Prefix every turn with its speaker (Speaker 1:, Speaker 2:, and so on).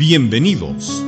Speaker 1: Bienvenidos.